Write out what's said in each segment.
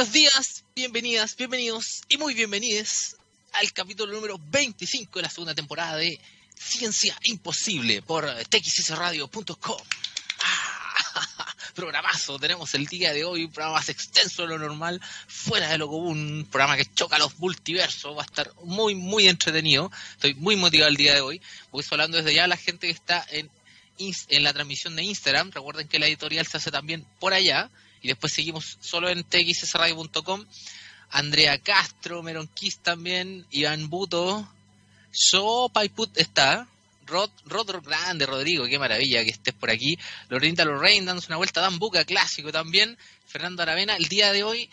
Buenos días, bienvenidas, bienvenidos y muy bienvenidos al capítulo número 25 de la segunda temporada de Ciencia Imposible por txsradio.com. Ah, programazo, tenemos el día de hoy un programa más extenso de lo normal, fuera de lo común, un programa que choca los multiversos, va a estar muy, muy entretenido. Estoy muy motivado el día de hoy, voy hablando desde ya a la gente que está en, en la transmisión de Instagram. Recuerden que la editorial se hace también por allá y después seguimos solo en txsradio.com. Andrea Castro, Meron también, Iván Buto, So Paiput está, Rod, Rod Grande, Rodrigo, qué maravilla que estés por aquí, Lorinda Lorraine dándose una vuelta, Dan Buca, clásico también, Fernando Aravena, el día de hoy,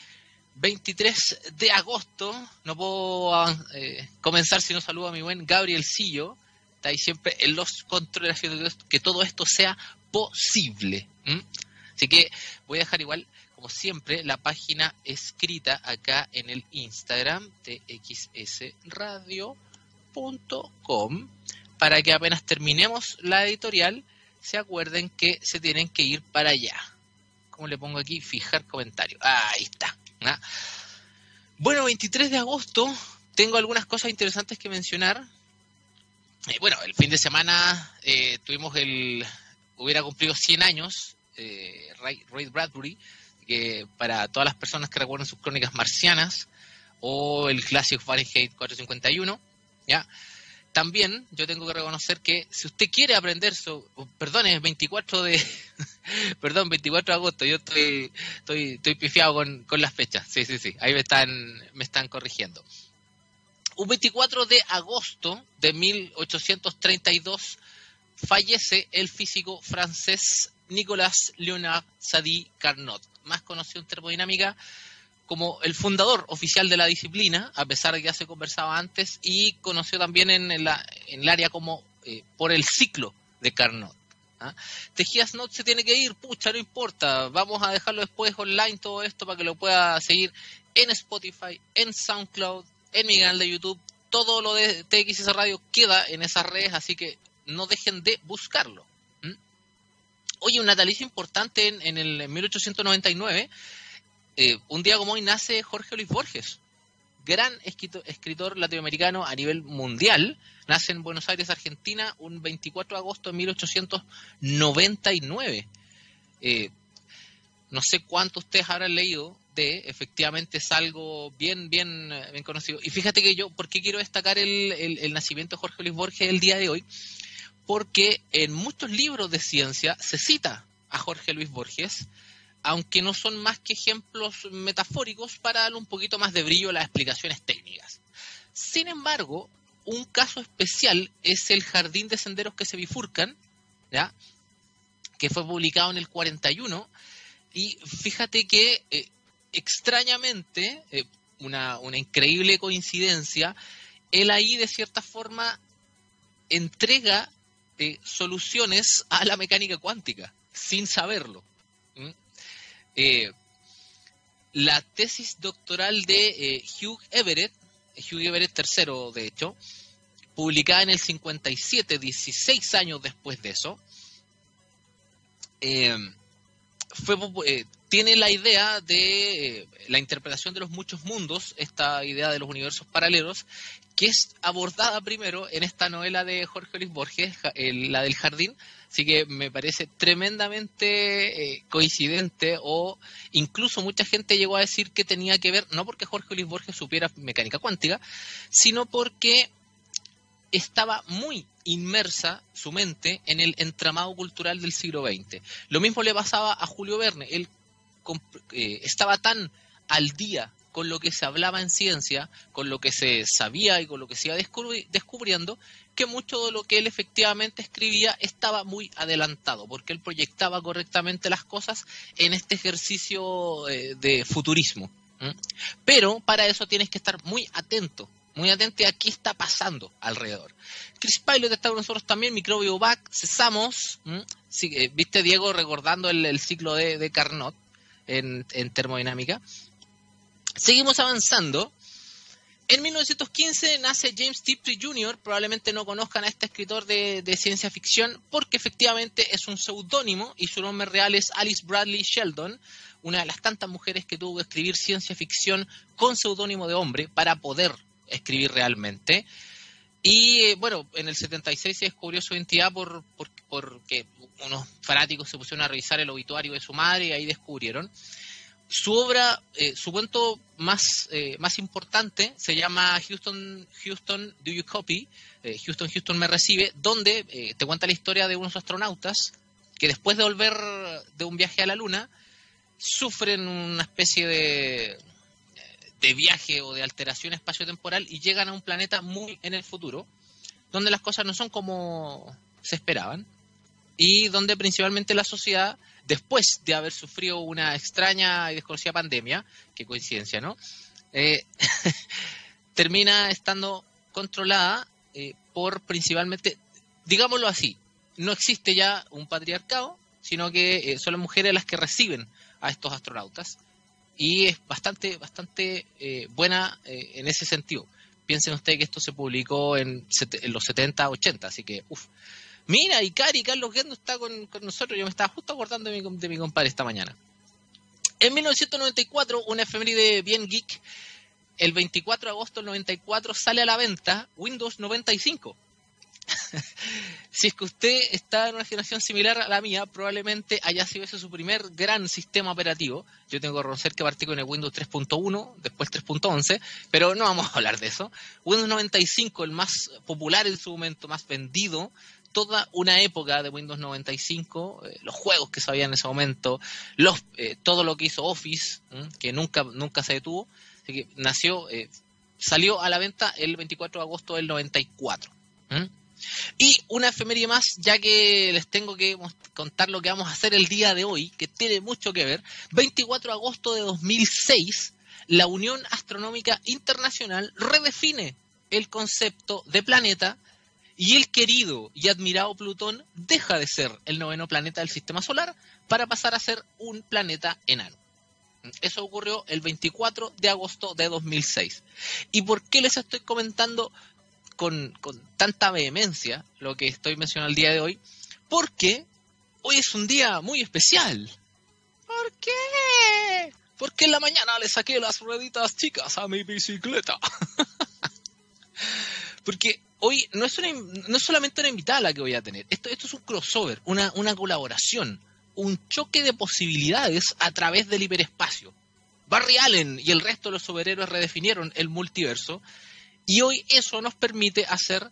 23 de agosto, no puedo eh, comenzar si no saludo a mi buen Gabriel Sillo, está ahí siempre en los controles que todo esto sea posible. Así que voy a dejar igual, como siempre, la página escrita acá en el Instagram de xsradio.com para que apenas terminemos la editorial se acuerden que se tienen que ir para allá. ¿Cómo le pongo aquí? Fijar comentario. Ahí está. ¿ah? Bueno, 23 de agosto tengo algunas cosas interesantes que mencionar. Eh, bueno, el fin de semana eh, tuvimos el... hubiera cumplido 100 años eh, Ray, Bradbury, que para todas las personas que recuerden sus crónicas marcianas, o el clásico Fahrenheit 451, ¿ya? También yo tengo que reconocer que si usted quiere aprender su, perdón, es 24 de, perdón, 24 de agosto, yo estoy, estoy, estoy pifiado con, con las fechas, sí, sí, sí, ahí me están, me están corrigiendo. Un 24 de agosto de 1832 fallece el físico francés Nicolas Leonard Sadi Carnot, más conocido en termodinámica como el fundador oficial de la disciplina, a pesar de que ya se conversaba antes, y conocido también en, en el área como eh, por el ciclo de Carnot. ¿ah? Tejías Not se tiene que ir, pucha, no importa, vamos a dejarlo después online todo esto para que lo pueda seguir en Spotify, en SoundCloud, en mi canal de YouTube, todo lo de TXS Radio queda en esas redes, así que no dejen de buscarlo. Oye, un natalicio importante en, el 1899. Eh, un día como hoy nace Jorge Luis Borges, gran escritor, latinoamericano a nivel mundial. Nace en Buenos Aires, Argentina, un 24 de agosto de 1899. Eh, no sé cuánto ustedes habrán leído de, efectivamente es algo bien, bien, bien conocido. Y fíjate que yo, ¿por qué quiero destacar el, el nacimiento de Jorge Luis Borges el día de hoy? Porque en muchos libros de ciencia se cita a Jorge Luis Borges, aunque no son más que ejemplos metafóricos para darle un poquito más de brillo a las explicaciones técnicas. Sin embargo, un caso especial es el Jardín de Senderos que se bifurcan, que fue publicado en el 41, y fíjate que eh, extrañamente, eh, una, una increíble coincidencia, él ahí de cierta forma entrega eh, soluciones a la mecánica cuántica, sin saberlo. Eh, la tesis doctoral de eh, Hugh Everett, Hugh Everett III, de hecho, publicada en el 57, 16 años después de eso, fue, tiene la idea de la interpretación de los muchos mundos, esta idea de los universos paralelos, que es abordada primero en esta novela de Jorge Luis Borges, la del jardín, así que me parece tremendamente eh, coincidente o incluso mucha gente llegó a decir que tenía que ver, no porque Jorge Luis Borges supiera mecánica cuántica, sino porque estaba muy inmersa su mente en el entramado cultural del siglo XX. Lo mismo le pasaba a Julio Verne, él eh, estaba tan al día con lo que se hablaba en ciencia, con lo que se sabía y con lo que se iba descubriendo, que mucho de lo que él efectivamente escribía estaba muy adelantado, porque él proyectaba correctamente las cosas en este ejercicio eh, de futurismo. Pero para eso tienes que estar muy atento, muy atento a qué está pasando alrededor. Chris Pilot está con nosotros también, Microbio Back, cesamos. Eh, viste Diego recordando el, ciclo de, Carnot en termodinámica. Seguimos avanzando. En 1915 nace James Tiptree Jr., probablemente no conozcan a este escritor de, ciencia ficción porque efectivamente es un seudónimo y su nombre real es Alice Bradley Sheldon, una de las tantas mujeres que tuvo que escribir ciencia ficción con seudónimo de hombre para poder escribir realmente. Y eh, bueno, en el 76 se descubrió su identidad por, porque unos fanáticos se pusieron a revisar el obituario de su madre y ahí descubrieron. Su obra, eh, su cuento más, eh, más importante se llama Houston, Houston, Do You Copy? Houston, Houston me recibe, donde te cuenta la historia de unos astronautas que después de volver de un viaje a la Luna, sufren una especie de, de viaje o de alteración espaciotemporal y llegan a un planeta muy en el futuro, donde las cosas no son como se esperaban y donde principalmente la sociedad, después de haber sufrido una extraña y desconocida pandemia, qué coincidencia, ¿no? Eh, termina estando controlada eh, por principalmente, digámoslo así, no existe ya un patriarcado, sino que eh, son las mujeres las que reciben a estos astronautas y es bastante bastante eh, buena eh, en ese sentido. Piensen ustedes que esto se publicó en, los 70, 80, así que, uff. Mira, y Cari, Carlos Gendo está con, nosotros, yo me estaba justo acordando de mi, de mi compadre esta mañana. En 1994, una efeméride bien geek, el 24 de agosto del 94 sale a la venta Windows 95 si es que usted está en una generación similar a la mía, probablemente haya sido ese su primer gran sistema operativo. Yo tengo que reconocer que partí con el Windows 3.1, después 3.11, pero no vamos a hablar de eso. Windows 95, el más popular en su momento, más vendido, toda una época de Windows 95, eh, los juegos que sabían en ese momento, los, eh, todo lo que hizo Office, que nunca, nunca se detuvo, nació, eh, salió a la venta el 24 de agosto del 94. Y una efeméride más, ya que les tengo que contar lo que vamos a hacer el día de hoy, que tiene mucho que ver. 24 de agosto de 2006, la Unión Astronómica Internacional redefine el concepto de planeta y el querido y admirado Plutón deja de ser el noveno planeta del sistema solar para pasar a ser un planeta enano. Eso ocurrió el 24 de agosto de 2006. ¿Y por qué les estoy comentando con, tanta vehemencia lo que estoy mencionando el día de hoy, porque hoy es un día muy especial. ¿Por qué? Porque en la mañana le saqué las rueditas chicas a mi bicicleta. porque hoy no es, una, no es solamente una invitada la que voy a tener, esto, esto es un crossover, una, una colaboración, un choque de posibilidades a través del hiperespacio. Barry Allen y el resto de los superhéroes redefinieron el multiverso y hoy eso nos permite hacer,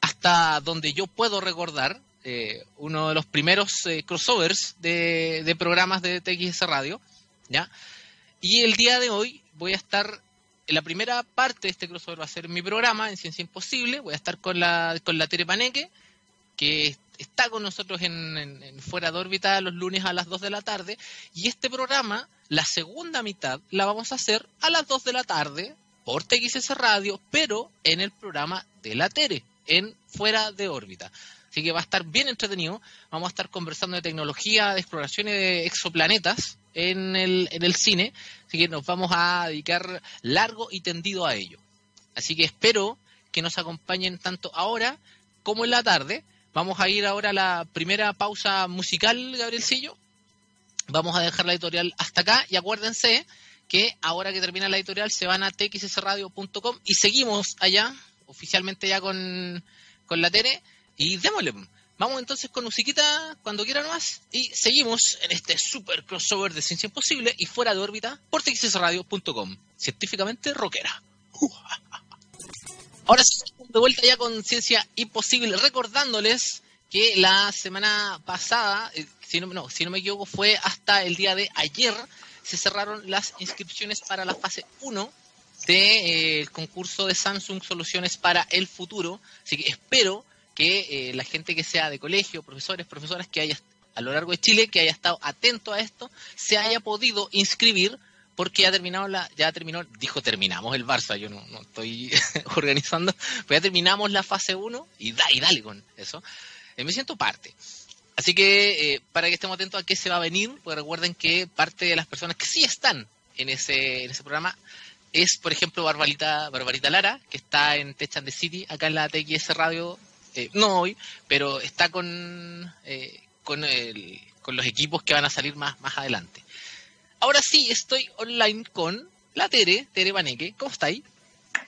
hasta donde yo puedo recordar, eh, uno de los primeros eh, crossovers de, programas de TXS Radio, ¿ya? Y el día de hoy voy a estar, la primera parte de este crossover va a ser mi programa en Ciencia Imposible, voy a estar con la, con la Tere Paneque, que está con nosotros en, en, Fuera de órbita los lunes a las 2 de la tarde, y este programa, la segunda mitad, la vamos a hacer a las 2 de la tarde, por TXS Radio, pero en el programa de la Tere, en Fuera de órbita. Así que va a estar bien entretenido. Vamos a estar conversando de tecnología, de exploraciones de exoplanetas en el, en el cine. Así que nos vamos a dedicar largo y tendido a ello. Así que espero que nos acompañen tanto ahora como en la tarde. Vamos a ir ahora a la primera pausa musical, Gabrielcillo. Vamos a dejar la editorial hasta acá y acuérdense que ahora que termina la editorial se van a txsradio.com y seguimos allá, oficialmente ya con, la Tere, y démosle. Vamos entonces con musiquita cuando quieran más y seguimos en este super crossover de Ciencia Imposible y fuera de órbita por txsradio.com. Científicamente rockera. Ahora sí, de vuelta ya con Ciencia Imposible, recordándoles que la semana pasada, eh, si no, no, si no me equivoco, fue hasta el día de ayer, se cerraron las inscripciones para la fase 1 del de, eh, concurso de Samsung Soluciones para el Futuro. Así que espero que eh, la gente que sea de colegio, profesores, profesoras que haya a lo largo de Chile, que haya estado atento a esto, se haya podido inscribir porque ya terminado la, ya terminó, dijo terminamos el Barça, yo no, estoy organizando, pues ya terminamos la fase 1 y, da, y dale con eso. Eh, me siento parte. Así que eh, para que estemos atentos a qué se va a venir, pues recuerden que parte de las personas que sí están en ese, en ese programa es, por ejemplo, Barbarita, Barbarita Lara, que está en Tech and the City, acá en la TXS Radio, eh, no hoy, pero está con, eh, con, el, con los equipos que van a salir más, más adelante. ahora sí estoy online con la Tere, Tere Baneque. ¿Cómo estáis?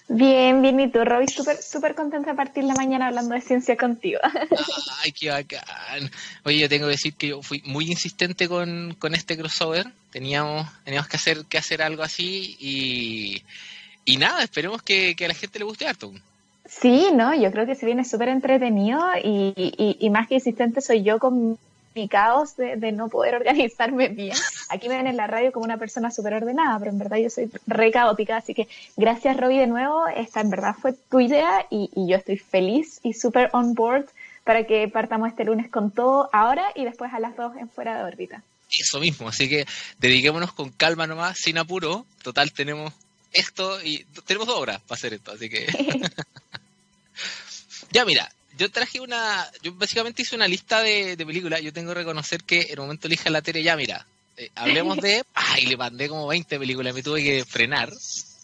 Bien, bien, y tú, Roby, súper súper contenta de partir la mañana hablando de ciencia contigo. Ay, qué bacán. Oye, yo tengo que decir que yo fui muy insistente con, con este crossover. Teníamos, teníamos que hacer que hacer algo así y, y nada, esperemos que, que a la gente le guste harto. Sí, no, yo creo que se viene súper entretenido y, y, y, más que insistente soy yo con mi caos de, de, no poder organizarme bien. Aquí me ven en la radio como una persona súper ordenada, pero en verdad yo soy re caótica, así que gracias Robbie de nuevo, esta en verdad fue tu idea y, y yo estoy feliz y súper on board para que partamos este lunes con todo ahora y después a las dos en fuera de órbita. Eso mismo, así que dediquémonos con calma nomás, sin apuro. Total, tenemos esto y tenemos dos horas para hacer esto, así que... ya mira, yo traje una, yo básicamente hice una lista de, de, películas, yo tengo que reconocer que en el momento elige la tele, ya mira, eh, hablemos de, ay, le mandé como 20 películas, me tuve que frenar,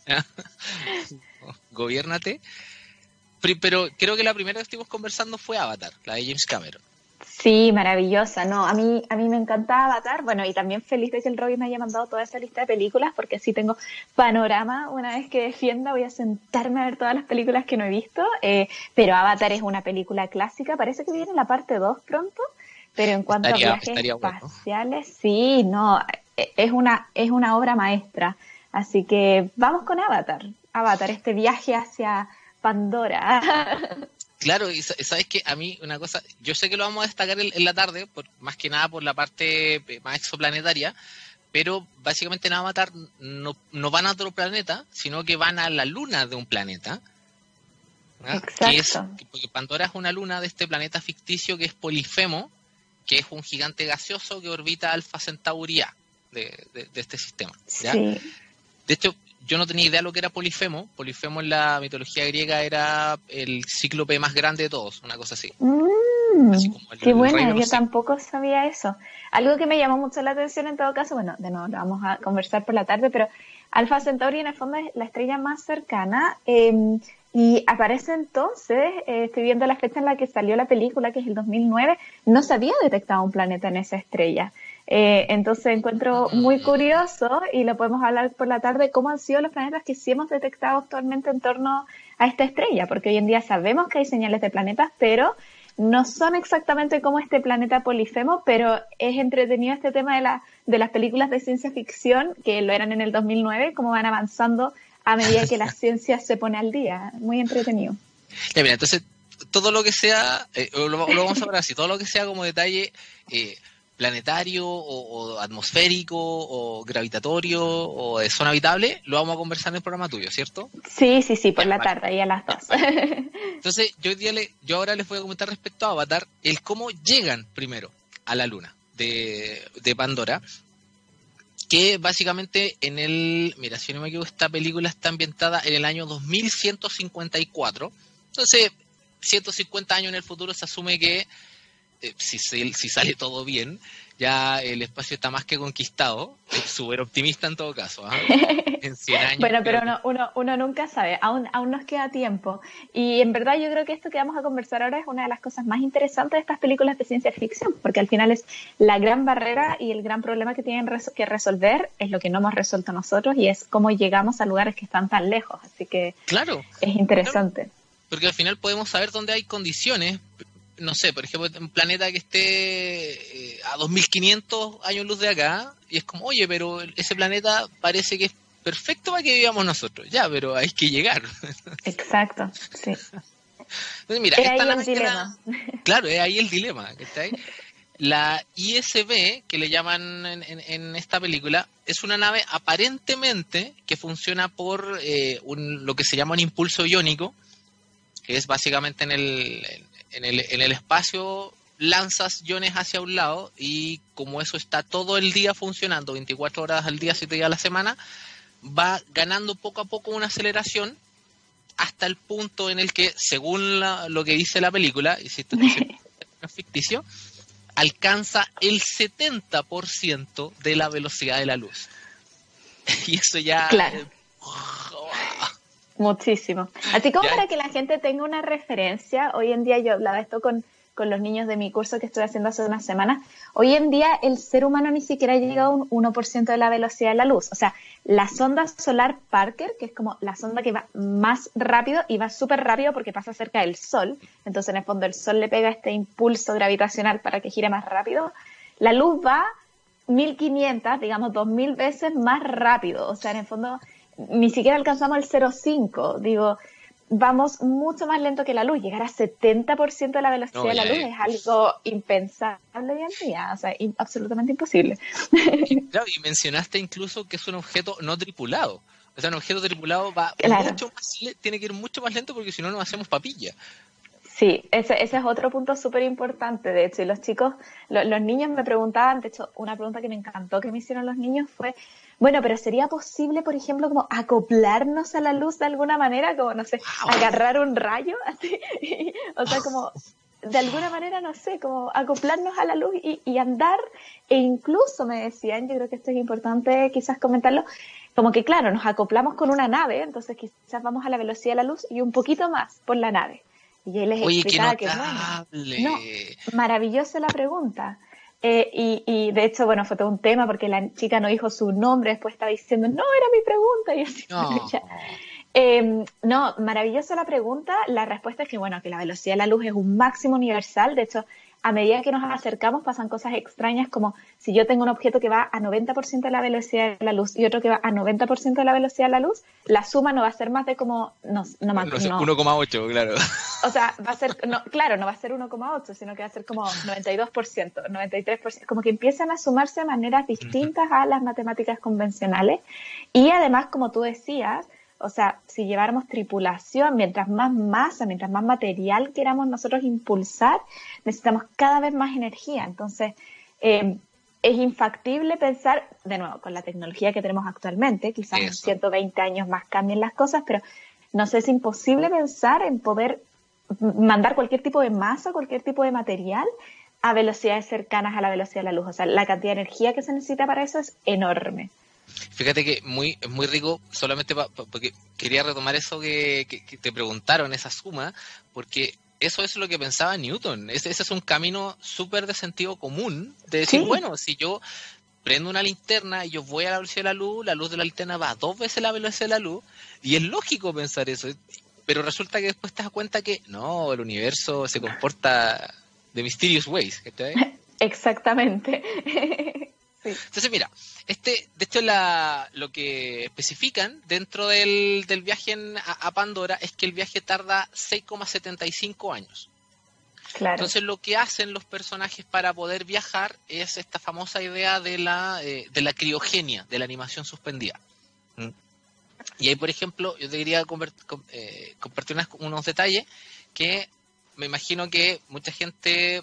gobiernate, pero creo que la primera que estuvimos conversando fue Avatar, la de James Cameron. Sí, maravillosa, no, a mí, a mí me encanta Avatar, bueno, y también feliz de que el Robin me haya mandado toda esa lista de películas, porque así tengo panorama, una vez que defienda voy a sentarme a ver todas las películas que no he visto, eh, pero Avatar es una película clásica, parece que viene la parte 2 pronto, pero en cuanto estaría, a viajes espaciales, bueno. sí, no, es una, es una obra maestra, así que vamos con Avatar, Avatar, este viaje hacia Pandora. Claro, y sabes que a mí una cosa, yo sé que lo vamos a destacar en, en la tarde, por, más que nada por la parte eh, más exoplanetaria, pero básicamente en Avatar no, no van a otro planeta, sino que van a la luna de un planeta. Que es, porque Pandora es una luna de este planeta ficticio que es Polifemo, que es un gigante gaseoso que orbita Alpha Centauri A de, de, de este sistema. ¿ya? Sí. De hecho, yo no tenía idea lo que era Polifemo. Polifemo en la mitología griega era el cíclope más grande de todos, una cosa así. Mm, así el, qué bueno, yo tampoco sabía eso. Algo que me llamó mucho la atención en todo caso, bueno, de nuevo lo vamos a conversar por la tarde, pero Alpha Centauri en el fondo es la estrella más cercana. Eh, y aparece entonces, eh, estoy viendo la fecha en la que salió la película, que es el 2009, no se había detectado un planeta en esa estrella. Eh, entonces encuentro muy curioso y lo podemos hablar por la tarde cómo han sido los planetas que sí hemos detectado actualmente en torno a esta estrella, porque hoy en día sabemos que hay señales de planetas, pero no son exactamente como este planeta Polifemo, pero es entretenido este tema de, la, de las películas de ciencia ficción, que lo eran en el 2009, cómo van avanzando a medida que la ciencia se pone al día. Muy entretenido. Ya, mira, entonces todo lo que sea, eh, lo, lo, vamos a ver así, todo lo que sea como detalle eh, planetario o, o, atmosférico o gravitatorio o de zona habitable, lo vamos a conversar en el programa tuyo, ¿cierto? Sí, sí, sí, por la tarde, ahí a las dos. Entonces, yo, le, yo ahora les voy a comentar respecto a Avatar, el cómo llegan primero a la luna de, de Pandora, que básicamente en el, mira, si no me equivoco, esta película está ambientada en el año 2154, entonces 150 años en el futuro se asume que eh, si, si, sale todo bien, ya el espacio está más que conquistado. Súper optimista en todo caso. ¿eh? En 100 años. bueno, pero uno, uno, uno, nunca sabe, aún, aún nos queda tiempo. Y en verdad yo creo que esto que vamos a conversar ahora es una de las cosas más interesantes de estas películas de ciencia ficción, porque al final es la gran barrera y el gran problema que tienen res que resolver es lo que no hemos resuelto nosotros y es cómo llegamos a lugares que están tan lejos. Así que claro, es interesante. Claro, porque al final podemos saber dónde hay condiciones no sé, por ejemplo, un planeta que esté eh, a 2500 años luz de acá, y es como, oye, pero ese planeta parece que es perfecto para que vivamos nosotros, ya, pero hay que llegar. Exacto, sí. Entonces, mira, es esta ahí el dilema. Claro, es ahí el dilema, ¿está ahí? La ISB, que le llaman en, en, en, esta película, es una nave aparentemente que funciona por eh, un, lo que se llama un impulso iónico, que es básicamente en el, en el, en el espacio lanzas iones hacia un lado y como eso está todo el día funcionando, 24 horas al día, 7 días a la semana, va ganando poco a poco una aceleración hasta el punto en el que, según la, lo que dice la película, y si esto es ficticio, alcanza el 70% de la velocidad de la luz. y eso ya... Claro. Eh, Muchísimo. Así como ya. para que la gente tenga una referencia, hoy en día yo hablaba esto con, con los niños de mi curso que estoy haciendo hace unas semanas, hoy en día el ser humano ni siquiera ha llegado a un 1% de la velocidad de la luz. O sea, la sonda solar Parker, que es como la sonda que va más rápido y va súper rápido porque pasa cerca del Sol, entonces en el fondo el Sol le pega este impulso gravitacional para que gire más rápido, la luz va 1500, digamos 2000 veces más rápido. O sea, en el fondo ni siquiera alcanzamos el 0,5. Digo, vamos mucho más lento que la luz. Llegar a 70% de la velocidad de la luz es algo impensable hoy en día, o sea, absolutamente imposible. y mencionaste incluso que es un objeto no tripulado. O sea, un objeto tripulado va mucho más, tiene que ir mucho más lento porque si no nos hacemos papilla. Sí, ese, ese es otro punto súper importante, de hecho, y los chicos, los niños me preguntaban, de hecho, una pregunta que me encantó que me hicieron los niños fue, bueno, pero ¿sería posible, por ejemplo, como acoplarnos a la luz de alguna manera? Como, no sé, agarrar un rayo, así. o sea, como, de alguna manera, no sé, como acoplarnos a la luz y, andar. E incluso me decían, yo creo que esto es importante quizás comentarlo, como que claro, nos acoplamos con una nave, entonces quizás vamos a la velocidad de la luz y un poquito más por la nave. Y él les explicaba que, bueno, no, maravillosa la pregunta. Eh, y, y, de hecho, bueno, fue todo un tema porque la chica no dijo su nombre, después estaba diciendo, no, era mi pregunta. Y así, no. Eh, no, maravillosa la pregunta. La respuesta es que, bueno, que la velocidad de la luz es un máximo universal. De hecho, a medida que nos acercamos pasan cosas extrañas como si yo tengo un objeto que va a 90% de la velocidad de la luz y otro que va a 90% de la velocidad de la luz, la suma no va a ser más de como, no, no más, 1,8, claro. O sea, va a ser, no, claro, no va a ser 1,8, sino que va a ser como 92%, 93%, como que empiezan a sumarse de maneras distintas a las matemáticas convencionales. Y además, como tú decías, o sea, si lleváramos tripulación, mientras más masa, mientras más material queramos nosotros impulsar, necesitamos cada vez más energía. Entonces, eh, es infactible pensar, de nuevo, con la tecnología que tenemos actualmente, quizás en 120 años más cambien las cosas, pero no sé, es imposible pensar en poder mandar cualquier tipo de masa, cualquier tipo de material a velocidades cercanas a la velocidad de la luz. O sea, la cantidad de energía que se necesita para eso es enorme. Fíjate que muy, muy rico, solamente porque quería retomar eso que, te preguntaron, esa suma, porque eso es lo que pensaba Newton. Ese, ese es un camino súper de sentido común, de decir, bueno, si yo prendo una linterna y yo voy a la velocidad de la luz, la luz de la linterna va a dos veces la velocidad de la luz, y es lógico pensar eso. Pero resulta que después te das cuenta que no, el universo se comporta de mysterious ways. Exactamente. Entonces, mira, este, de hecho, la, lo que especifican dentro del, del viaje a, Pandora es que el viaje tarda 6,75 años. Claro. Entonces, lo que hacen los personajes para poder viajar es esta famosa idea de la, eh, de la criogenia, de la animación suspendida. ¿Mm? Y ahí, por ejemplo, yo te quería eh, compartir unos detalles que me imagino que mucha gente,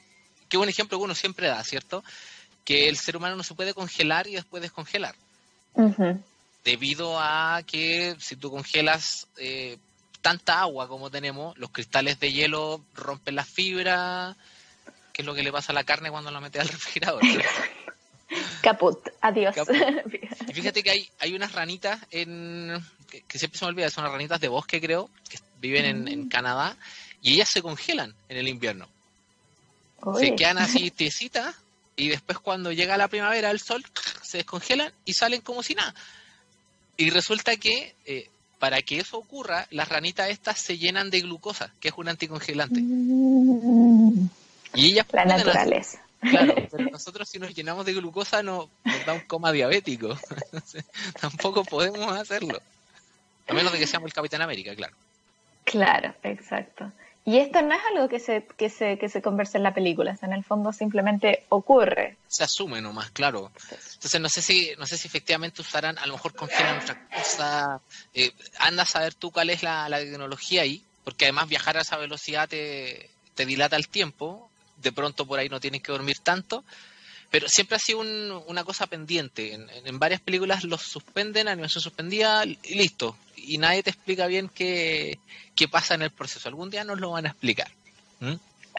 que es un ejemplo que uno siempre da, ¿cierto? Que el ser humano no se puede congelar y después descongelar. Debido a que si tú congelas eh, tanta agua como tenemos, los cristales de hielo rompen la fibra, que es lo que le pasa a la carne cuando la metes al refrigerador. Caput, adiós. Y fíjate que hay, hay unas ranitas en que, siempre se me olvida, son las ranitas de bosque creo, que viven en, en mm. Canadá, y ellas se congelan en el invierno. Se quedan así tiesitas y después cuando llega la primavera el sol se descongelan y salen como si nada. Y resulta que eh, para que eso ocurra, las ranitas estas se llenan de glucosa, que es un anticongelante. Y ellas la naturaleza. Claro, pero nosotros si nos llenamos de glucosa no, nos da un coma diabético. tampoco podemos hacerlo. A menos de que seamos el Capitán América, claro. Claro, exacto. Y esto no es algo que se, que se, que se conversa en la película, en el fondo simplemente ocurre. Se asume nomás, claro. Entonces no sé si, no sé si efectivamente usarán, a lo mejor congelan otra cosa, eh, anda a saber tú cuál es la, tecnología ahí, porque además viajar a esa velocidad te, te dilata el tiempo, de pronto por ahí no tienes que dormir tanto, pero siempre ha sido una cosa pendiente. En, en, varias películas los suspenden, animación suspendida y listo. Y nadie te explica bien qué, qué pasa en el proceso. Algún día nos lo van a explicar.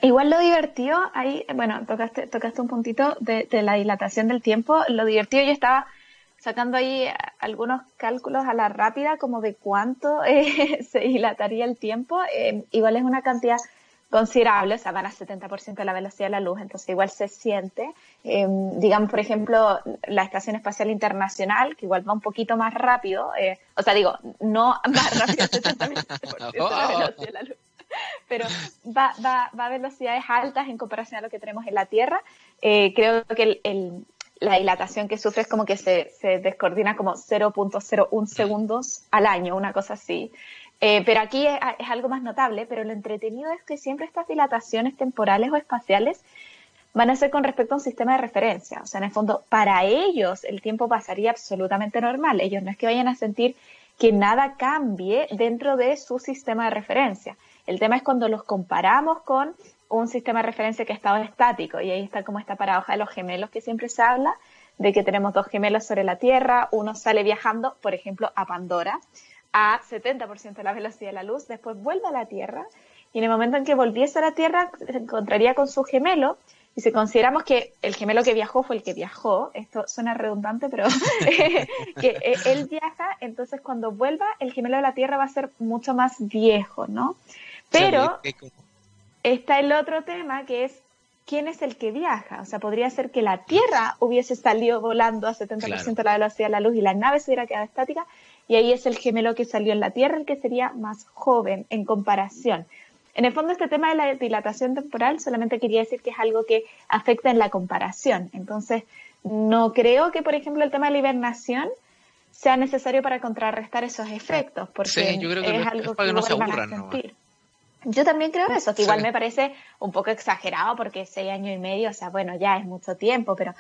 Igual lo divertido, ahí, bueno, tocaste, tocaste un puntito de, la dilatación del tiempo. Lo divertido, yo estaba sacando ahí algunos cálculos a la rápida, como de cuánto eh, se dilataría el tiempo. Eh, igual es una cantidad considerable, o sea, van a 70% de la velocidad de la luz, entonces igual se siente. Em, digamos, por ejemplo, la Estación Espacial Internacional, que igual va un poquito más rápido, eh, o sea, digo, no más rápido, 70% de la velocidad de la luz, pero va, va, va, a velocidades altas en comparación a lo que tenemos en la Tierra. Eh, creo que el, la dilatación que sufre es como que se, se descoordina como 0.01 segundos al año, una cosa así. Eh, pero aquí es, algo más notable, pero lo entretenido es que siempre estas dilataciones temporales o espaciales van a ser con respecto a un sistema de referencia. O sea, en el fondo, para ellos el tiempo pasaría absolutamente normal. Ellos no es que vayan a sentir que nada cambie dentro de su sistema de referencia. El tema es cuando los comparamos con un sistema de referencia que ha estado estático y ahí está como esta paradoja de los gemelos que siempre se habla, de que tenemos dos gemelos sobre la Tierra, uno sale viajando, por ejemplo, a Pandora, a 70% de la velocidad de la luz, después vuelve a la Tierra y en el momento en que volviese a la Tierra se encontraría con su gemelo y si consideramos que el gemelo que viajó fue el que viajó, esto suena redundante, pero que eh, él viaja, entonces cuando vuelva el gemelo de la Tierra va a ser mucho más viejo, ¿no? Pero está el otro tema que es quién es el que viaja. O sea, podría ser que la Tierra hubiese salido volando a 70% de la velocidad de la luz y la nave se hubiera quedado estática y ahí es el gemelo que salió en la Tierra el que sería más joven en comparación. En el fondo, este tema de la dilatación temporal solamente quería decir que es algo que afecta en la comparación. Entonces, no creo que, por ejemplo, el tema de la hibernación sea necesario para contrarrestar esos efectos, porque yo creo que es algo que, no se aburran, ¿no? Yo también creo eso, que igual me parece un poco exagerado porque seis años y medio, o sea, bueno, ya es mucho tiempo, pero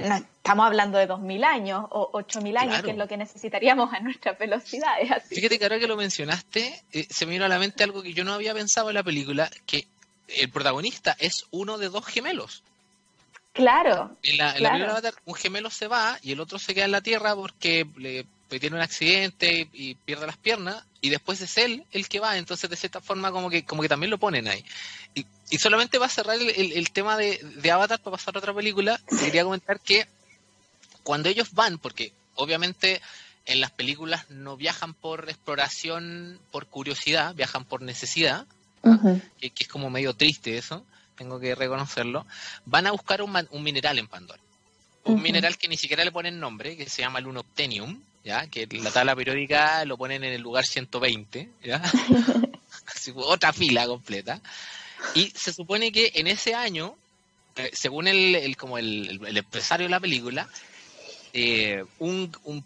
no estamos hablando de 2.000 años o 8.000 años, que es lo que necesitaríamos a nuestras velocidades. Fíjate que ahora que lo mencionaste, eh, se me vino a la mente algo que yo no había pensado en la película, que el protagonista es uno de dos gemelos. Claro. En la, primera un gemelo se va y el otro se queda en la Tierra porque le tiene un accidente y pierde las piernas y después es él el que va, entonces de cierta forma como que como que también lo ponen ahí. Y, solamente va a cerrar el, tema de, Avatar para pasar a otra película, quería comentar que cuando ellos van, porque obviamente en las películas no viajan por exploración, por curiosidad, viajan por necesidad, que, es como medio triste eso, tengo que reconocerlo, van a buscar un, un mineral en Pandora. Un mineral que ni siquiera le ponen nombre, que se llama el Unobtenium, ¿ya? que la tabla periódica lo ponen en el lugar 120, ¿ya? otra fila completa. Y se supone que en ese año, eh, según el, como el, empresario de la película, eh, un, un,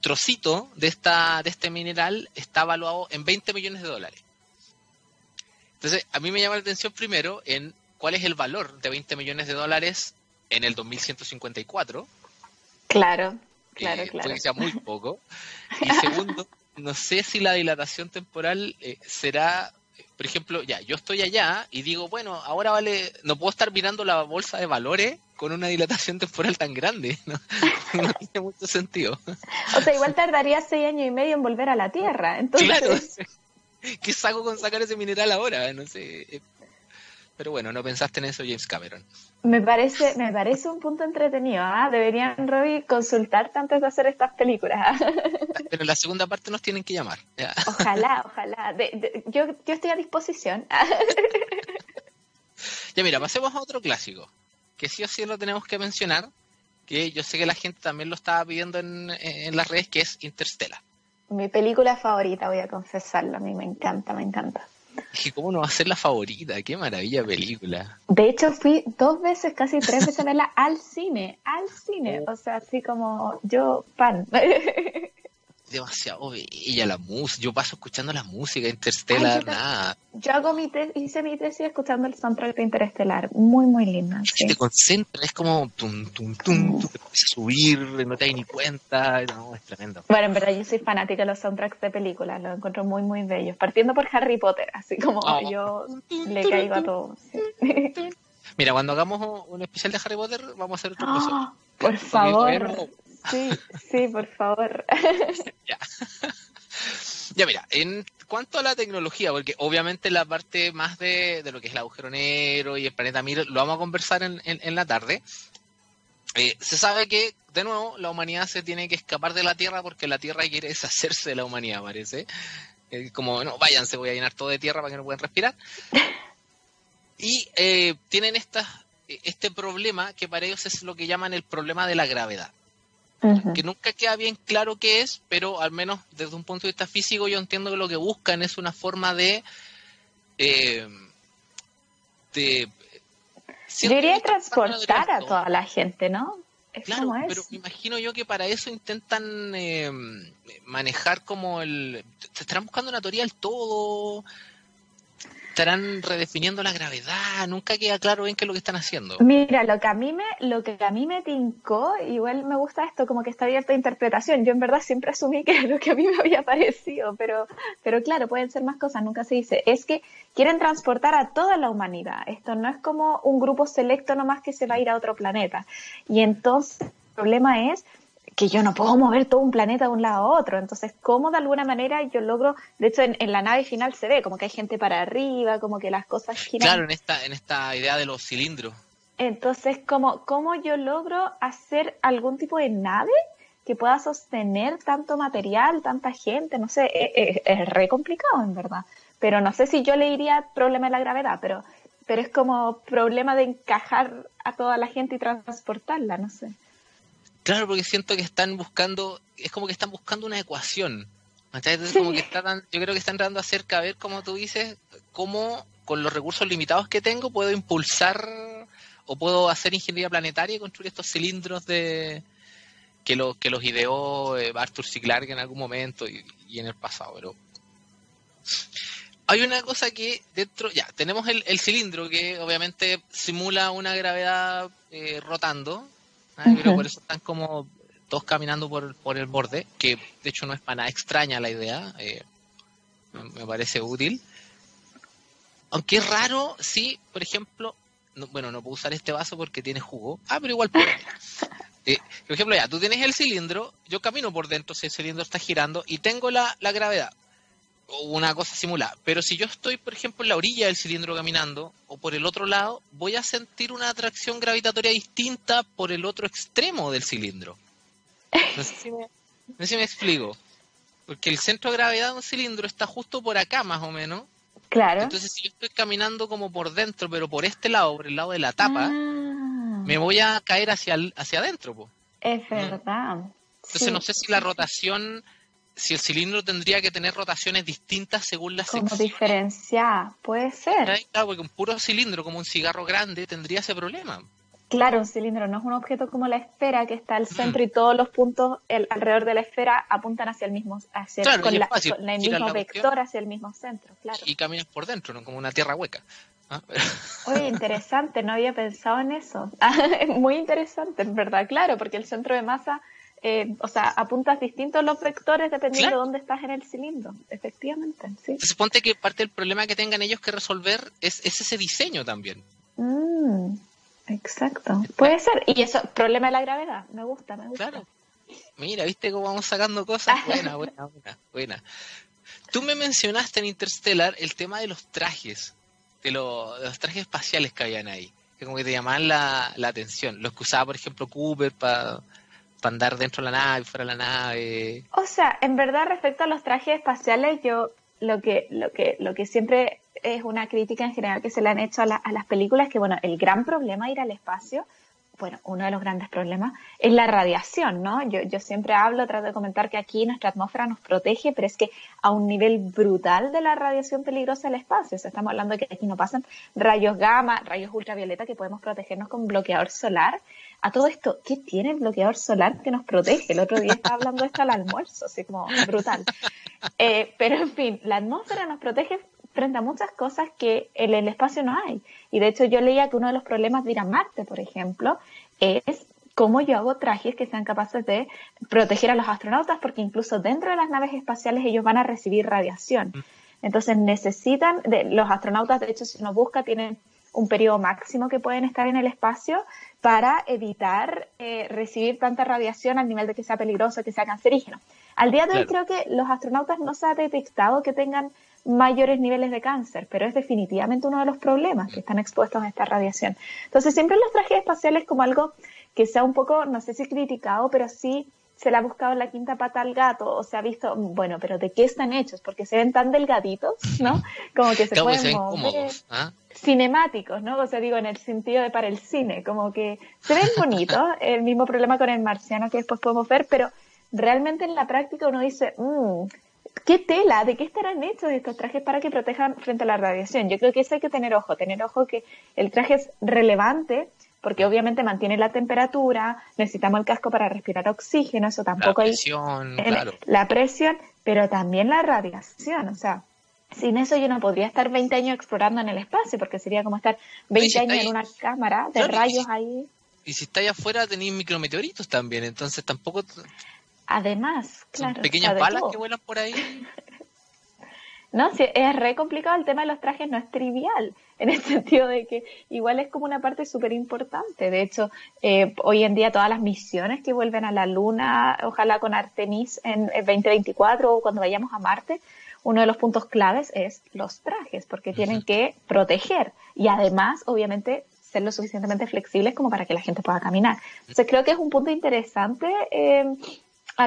trocito de, esta, de este mineral está evaluado en 20 millones de dólares. Entonces, a mí me llama la atención primero en cuál es el valor de 20 millones de dólares en el 2154. Claro. Claro, claro. Puede sea muy poco. Y segundo, no sé si la dilatación temporal eh, será, por ejemplo, ya, yo estoy allá y digo, bueno, ahora vale, no puedo estar mirando la bolsa de valores con una dilatación temporal tan grande. No, tiene mucho sentido. O sea, igual tardaría seis años y medio en volver a la Tierra. Entonces... Claro. ¿Qué saco con sacar ese mineral ahora? No sé. Eh, pero bueno, no pensaste en eso, James Cameron. Me parece, me parece un punto entretenido. ¿ah? Deberían, Robbie, consultarte antes de hacer estas películas. ¿ah? Pero en la segunda parte nos tienen que llamar. Ojalá, ojalá. yo, yo estoy a disposición. ya mira, pasemos a otro clásico, que sí o sí lo tenemos que mencionar, que yo sé que la gente también lo estaba pidiendo en, en las redes, que es Interstellar. Mi película favorita, voy a confesarlo. A mí me encanta, me encanta. Dije, ¿cómo no va a ser la favorita? Qué maravilla película. De hecho, fui dos veces, casi tres veces a verla al cine, al cine. Oh. O sea, así como yo, pan. demasiado bella la música. Yo paso escuchando la música Interstellar, nada. Yo hago mi hice mi tesis escuchando el soundtrack de Interstellar. Muy, muy linda. Sí. Te concentras, es como tum, tum, tum, tú te empiezas a subir, no te das ni cuenta. No, es tremendo. Bueno, en verdad yo soy fanática de los soundtracks de películas. Los encuentro muy, muy bellos. Partiendo por Harry Potter, así como ah. yo le caigo a todo. Mira, cuando hagamos un especial de Harry Potter, vamos a hacer otro cosa. por favor. Sí, sí, por favor. ya. ya, mira, en cuanto a la tecnología, porque obviamente la parte más de, lo que es el agujero negro y el planeta Mir lo vamos a conversar en, en, la tarde. Eh, se sabe que, de nuevo, la humanidad se tiene que escapar de la Tierra porque la Tierra quiere deshacerse de la humanidad, parece. como, no, váyanse, voy a llenar todo de tierra para que no puedan respirar. y eh, tienen esta, este problema que para ellos es lo que llaman el problema de la gravedad. Que nunca queda bien claro qué es, pero al menos desde un punto de vista físico yo entiendo que lo que buscan es una forma de... Eh, de Debería transportar a toda la gente, ¿no? claro, pero me imagino yo que para eso intentan eh, manejar como el... Se estarán buscando una teoría del todo, estarán redefiniendo la gravedad, nunca queda claro bien qué es lo que están haciendo. Mira, lo que a mí me, lo que a mí me tincó, igual me gusta esto, como que está abierta a interpretación. Yo en verdad siempre asumí que era lo que a mí me había parecido, pero, pero claro, pueden ser más cosas, nunca se dice. Es que quieren transportar a toda la humanidad. Esto no es como un grupo selecto nomás que se va a ir a otro planeta. Y entonces el problema es que yo no puedo mover todo un planeta de un lado a otro. Entonces, ¿cómo de alguna manera yo logro, de hecho en, la nave final se ve como que hay gente para arriba, como que las cosas giran. Claro, en esta, en esta idea de los cilindros. Entonces, ¿cómo, ¿cómo yo logro hacer algún tipo de nave que pueda sostener tanto material, tanta gente? No sé, es, e, es, es re complicado en verdad. Pero no sé si yo le diría problema de la gravedad, pero, pero es como problema de encajar a toda la gente y transportarla, no sé. Claro, porque siento que están buscando, es como que están buscando una ecuación. Entonces, como que están, yo creo que están dando acerca a ver, como tú dices, cómo con los recursos limitados que tengo puedo impulsar o puedo hacer ingeniería planetaria y construir estos cilindros de que, lo, que los ideó eh, Arthur C. Clarke en algún momento y, en el pasado. Pero hay una cosa que dentro, ya, tenemos el, cilindro que obviamente simula una gravedad eh, rotando, pero por eso están como todos caminando por, por, el borde, que de hecho no es para nada extraña la idea, eh, me, parece útil. Aunque es raro, sí, por ejemplo, bueno, no puedo usar este vaso porque tiene jugo. Ah, pero igual puedo. Eh, por ejemplo, ya, tú tienes el cilindro, yo camino por dentro si el cilindro está girando y tengo la, la gravedad una cosa simulada. Pero si yo estoy, por ejemplo, en la orilla del cilindro caminando o por el otro lado, voy a sentir una atracción gravitatoria distinta por el otro extremo del cilindro. No sé si me, explico. Porque el centro de gravedad de un cilindro está justo por acá, más o menos. Claro. Entonces, si yo estoy caminando como por dentro, pero por este lado, por el lado de la tapa, ah. me voy a caer hacia, hacia adentro. Es verdad. Entonces, no sé si la rotación si el cilindro tendría que tener rotaciones distintas según la Como diferenciada, puede ser. Claro, porque un puro cilindro como un cigarro grande tendría ese problema. Claro, un cilindro no es un objeto como la esfera que está al centro y todos los puntos alrededor de la esfera apuntan hacia el mismo, hacia con, la, el mismo vector hacia el mismo centro, claro. Y caminas por dentro, no como una tierra hueca. ¿ah? Oye, interesante, no había pensado en eso. Muy interesante, en verdad, claro, porque el centro de masa eh, o sea, apuntas distintos los vectores dependiendo de dónde estás en el cilindro, efectivamente. Sí. Se supone que parte del problema que tengan ellos que resolver es, ese diseño también. Mm, exacto, puede ser. Y eso, problema de la gravedad, me gusta, me gusta. Claro. Mira, ¿viste cómo vamos sacando cosas? Buena, buena, buena, buena. Tú me mencionaste en Interstellar el tema de los trajes, de, los trajes espaciales que habían ahí, que como que te llamaban la, la atención. Los que usaba, por ejemplo, Cooper para para andar dentro de la nave, fuera de la nave. O sea, en verdad respecto a los trajes espaciales, yo lo que, lo que, lo que siempre es una crítica en general que se le han hecho a, las películas, que bueno, el gran problema ir al espacio bueno, uno de los grandes problemas es la radiación, ¿no? Yo, yo siempre hablo, trato de comentar que aquí nuestra atmósfera nos protege, pero es que a un nivel brutal de la radiación peligrosa del espacio. O sea, estamos hablando de que aquí no pasan rayos gamma, rayos ultravioleta, que podemos protegernos con bloqueador solar. A todo esto, ¿qué tiene el bloqueador solar que nos protege? El otro día estaba hablando de esto al almuerzo, así como brutal. Eh, pero en fin, la atmósfera nos protege frente a muchas cosas que en el espacio no hay. Y de hecho yo leía que uno de los problemas de ir a Marte, por ejemplo, es cómo yo hago trajes que sean capaces de proteger a los astronautas, porque incluso dentro de las naves espaciales ellos van a recibir radiación. Mm. Entonces necesitan, de, los astronautas, de hecho, si uno busca, tienen un periodo máximo que pueden estar en el espacio para evitar eh, recibir tanta radiación al nivel de que sea peligroso, que sea cancerígeno. Al día de hoy creo que los astronautas no se ha detectado que tengan mayores niveles de cáncer, pero es definitivamente uno de los problemas que están expuestos a esta radiación. Entonces, siempre los trajes espaciales como algo que sea un poco, no sé si criticado, pero sí se le ha buscado la quinta pata al gato o se ha visto, bueno, pero ¿de qué están hechos? Porque se ven tan delgaditos, ¿no? Como que se pueden mover. ¿ah? Cinemáticos, ¿no? O sea, digo, en el sentido de para el cine, como que se ven bonitos, el mismo problema con el marciano que después podemos ver, pero realmente en la práctica uno dice, mmm, ¿qué tela? ¿De qué estarán hechos estos trajes para que protejan frente a la radiación? Yo creo que eso hay que tener ojo, tener ojo que el traje es relevante porque obviamente mantiene la temperatura, necesitamos el casco para respirar oxígeno, eso tampoco la presión, claro. La presión, pero también la radiación, o sea, sin eso yo no podría estar 20 años explorando en el espacio, porque sería como estar 20 años en una cámara de rayos ahí. Y si está allá afuera tenéis micrometeoritos también, entonces tampoco... Además, claro. pequeñas balas que vuelan por ahí. No, sí, es re complicado el tema de los trajes, no es trivial, en el sentido de que igual es como una parte súper importante. De hecho, eh, hoy en día todas las misiones que vuelven a la Luna, ojalá con Artemis en el 2024 o cuando vayamos a Marte, uno de los puntos claves es los trajes, porque tienen que proteger y además, obviamente, ser lo suficientemente flexibles como para que la gente pueda caminar. Entonces creo que es un punto interesante eh,